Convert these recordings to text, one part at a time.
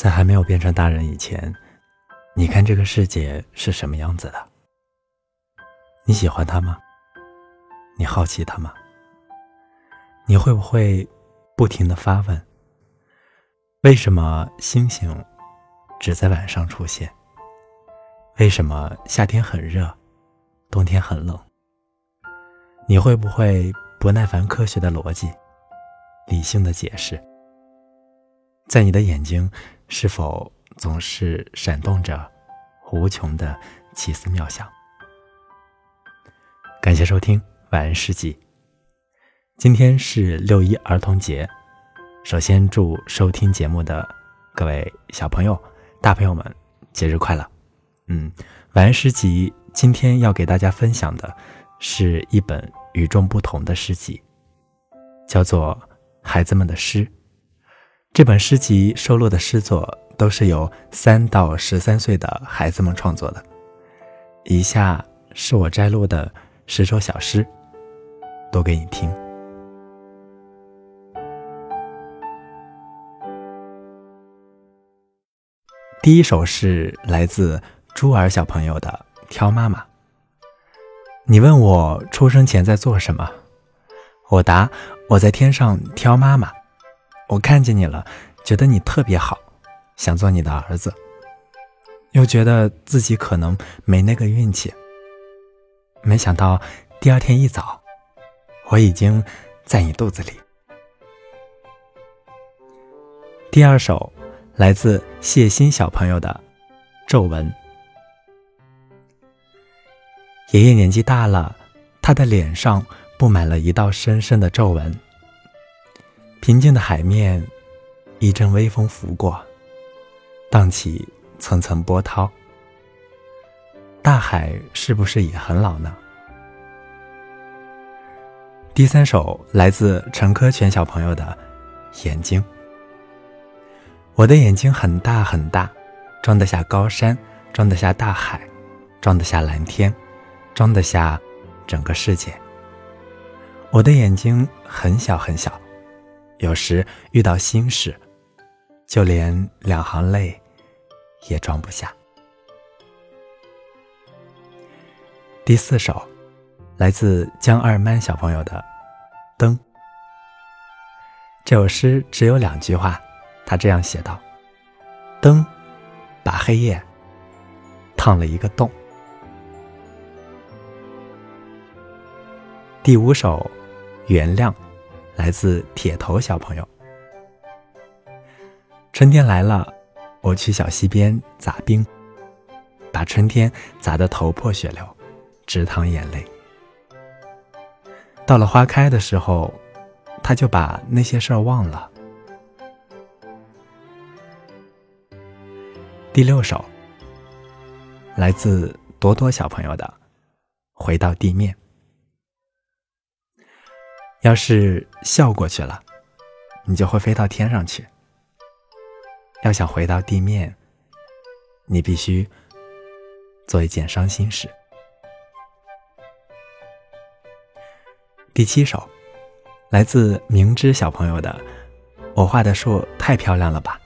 在还没有变成大人以前，你看这个世界是什么样子的？你喜欢它吗？你好奇它吗？你会不会不停的发问：为什么星星只在晚上出现？为什么夏天很热，冬天很冷？你会不会不耐烦科学的逻辑、理性的解释？在你的眼睛，是否总是闪动着无穷的奇思妙想？感谢收听晚安诗集。今天是六一儿童节，首先祝收听节目的各位小朋友、大朋友们节日快乐。嗯，晚安诗集今天要给大家分享的是一本与众不同的诗集，叫做《孩子们的诗》。这本诗集收录的诗作都是由三到十三岁的孩子们创作的。以下是我摘录的十首小诗，读给你听。第一首是来自朱儿小朋友的《挑妈妈》。你问我出生前在做什么？我答：我在天上挑妈妈。我看见你了，觉得你特别好，想做你的儿子，又觉得自己可能没那个运气。没想到第二天一早，我已经在你肚子里。第二首来自谢欣小朋友的皱纹。爷爷年纪大了，他的脸上布满了一道深深的皱纹。平静的海面，一阵微风拂过，荡起层层波涛。大海是不是也很老呢？第三首来自陈科全小朋友的《眼睛》。我的眼睛很大很大，装得下高山，装得下大海，装得下蓝天，装得下整个世界。我的眼睛很小很小。有时遇到心事，就连两行泪也装不下。第四首，来自江二曼小朋友的《灯》。这首诗只有两句话，他这样写道：“灯把黑夜烫了一个洞。”第五首，原谅。来自铁头小朋友。春天来了，我去小溪边砸冰，把春天砸得头破血流，直淌眼泪。到了花开的时候，他就把那些事儿忘了。第六首，来自多多小朋友的《回到地面》。要是笑过去了，你就会飞到天上去。要想回到地面，你必须做一件伤心事。第七首，来自明知小朋友的《我画的树太漂亮了吧》。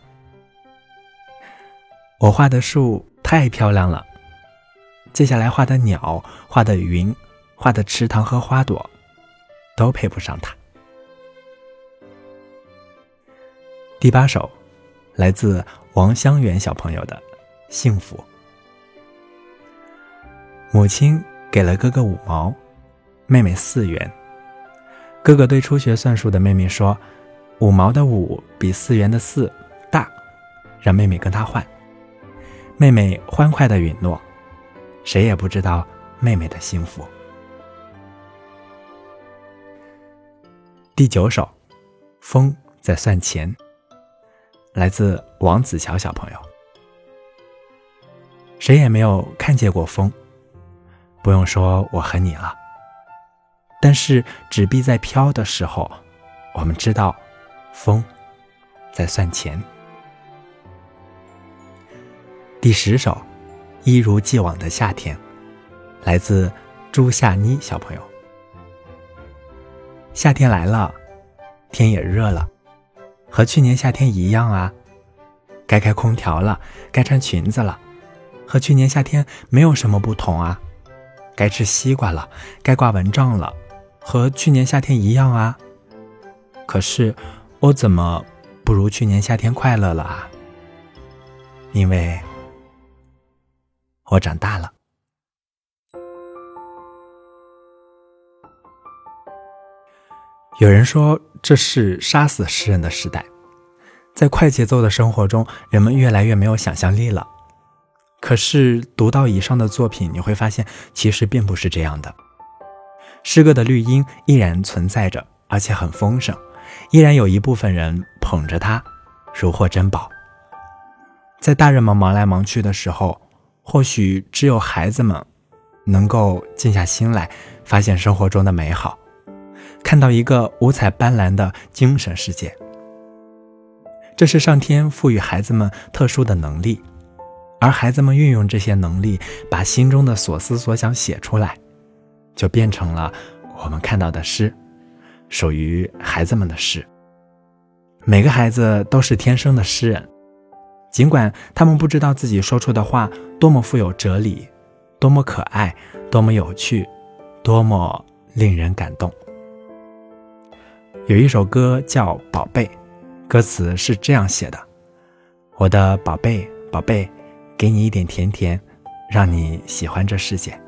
我画的树太漂亮了，接下来画的鸟、画的云、画的池塘和花朵。都配不上他。第八首，来自王香元小朋友的《幸福》。母亲给了哥哥五毛，妹妹四元。哥哥对初学算术的妹妹说：“五毛的五比四元的四大，让妹妹跟他换。”妹妹欢快的允诺，谁也不知道妹妹的幸福。第九首，风在算钱。来自王子乔小朋友。谁也没有看见过风，不用说我和你了。但是纸币在飘的时候，我们知道，风在算钱。第十首，一如既往的夏天。来自朱夏妮小朋友。夏天来了，天也热了，和去年夏天一样啊。该开空调了，该穿裙子了，和去年夏天没有什么不同啊。该吃西瓜了，该挂蚊帐了，和去年夏天一样啊。可是我怎么不如去年夏天快乐了啊？因为我长大了。有人说这是杀死诗人的时代，在快节奏的生活中，人们越来越没有想象力了。可是读到以上的作品，你会发现其实并不是这样的。诗歌的绿荫依然存在着，而且很丰盛，依然有一部分人捧着它，如获珍宝。在大人们忙来忙去的时候，或许只有孩子们能够静下心来，发现生活中的美好。看到一个五彩斑斓的精神世界，这是上天赋予孩子们特殊的能力，而孩子们运用这些能力，把心中的所思所想写出来，就变成了我们看到的诗，属于孩子们的诗。每个孩子都是天生的诗人，尽管他们不知道自己说出的话多么富有哲理，多么可爱，多么有趣，多么令人感动。有一首歌叫《宝贝》，歌词是这样写的：“我的宝贝，宝贝，给你一点甜甜，让你喜欢这世界。”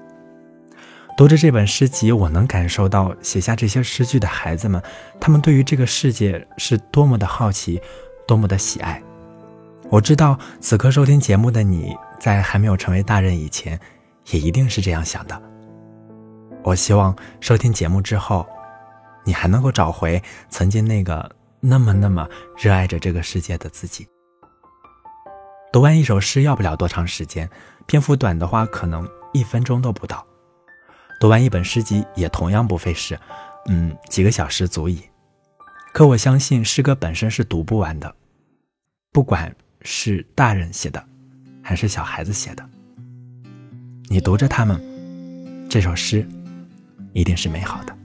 读着这本诗集，我能感受到写下这些诗句的孩子们，他们对于这个世界是多么的好奇，多么的喜爱。我知道此刻收听节目的你在还没有成为大人以前，也一定是这样想的。我希望收听节目之后。你还能够找回曾经那个那么那么热爱着这个世界的自己。读完一首诗要不了多长时间，篇幅短的话可能一分钟都不到。读完一本诗集也同样不费事，嗯，几个小时足矣。可我相信诗歌本身是读不完的，不管是大人写的，还是小孩子写的，你读着他们，这首诗一定是美好的。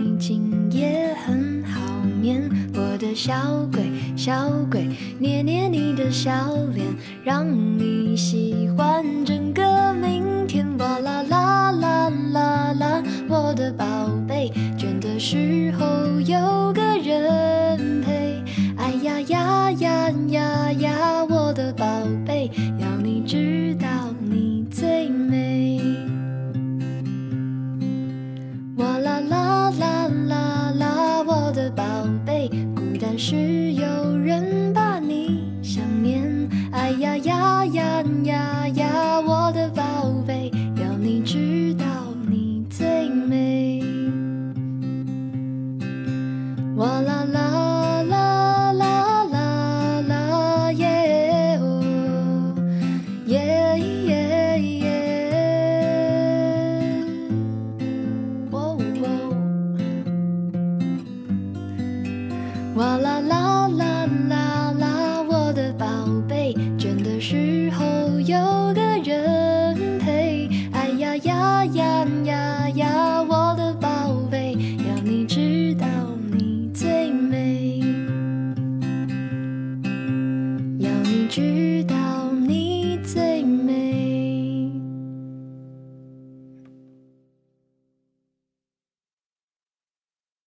你今夜很好眠，我的小鬼，小鬼，捏捏你的小脸，让你喜欢整个明天。哇啦啦啦啦啦，我的宝贝，倦的时候有个人哎呀呀呀